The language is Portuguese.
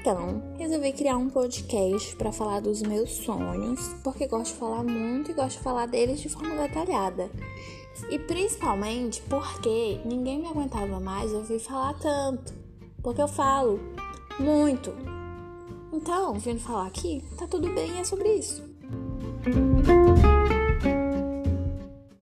Então, resolvi criar um podcast para falar dos meus sonhos, porque gosto de falar muito e gosto de falar deles de forma detalhada. E principalmente porque ninguém me aguentava mais ouvir falar tanto, porque eu falo muito. Então, vindo falar aqui, tá tudo bem, é sobre isso.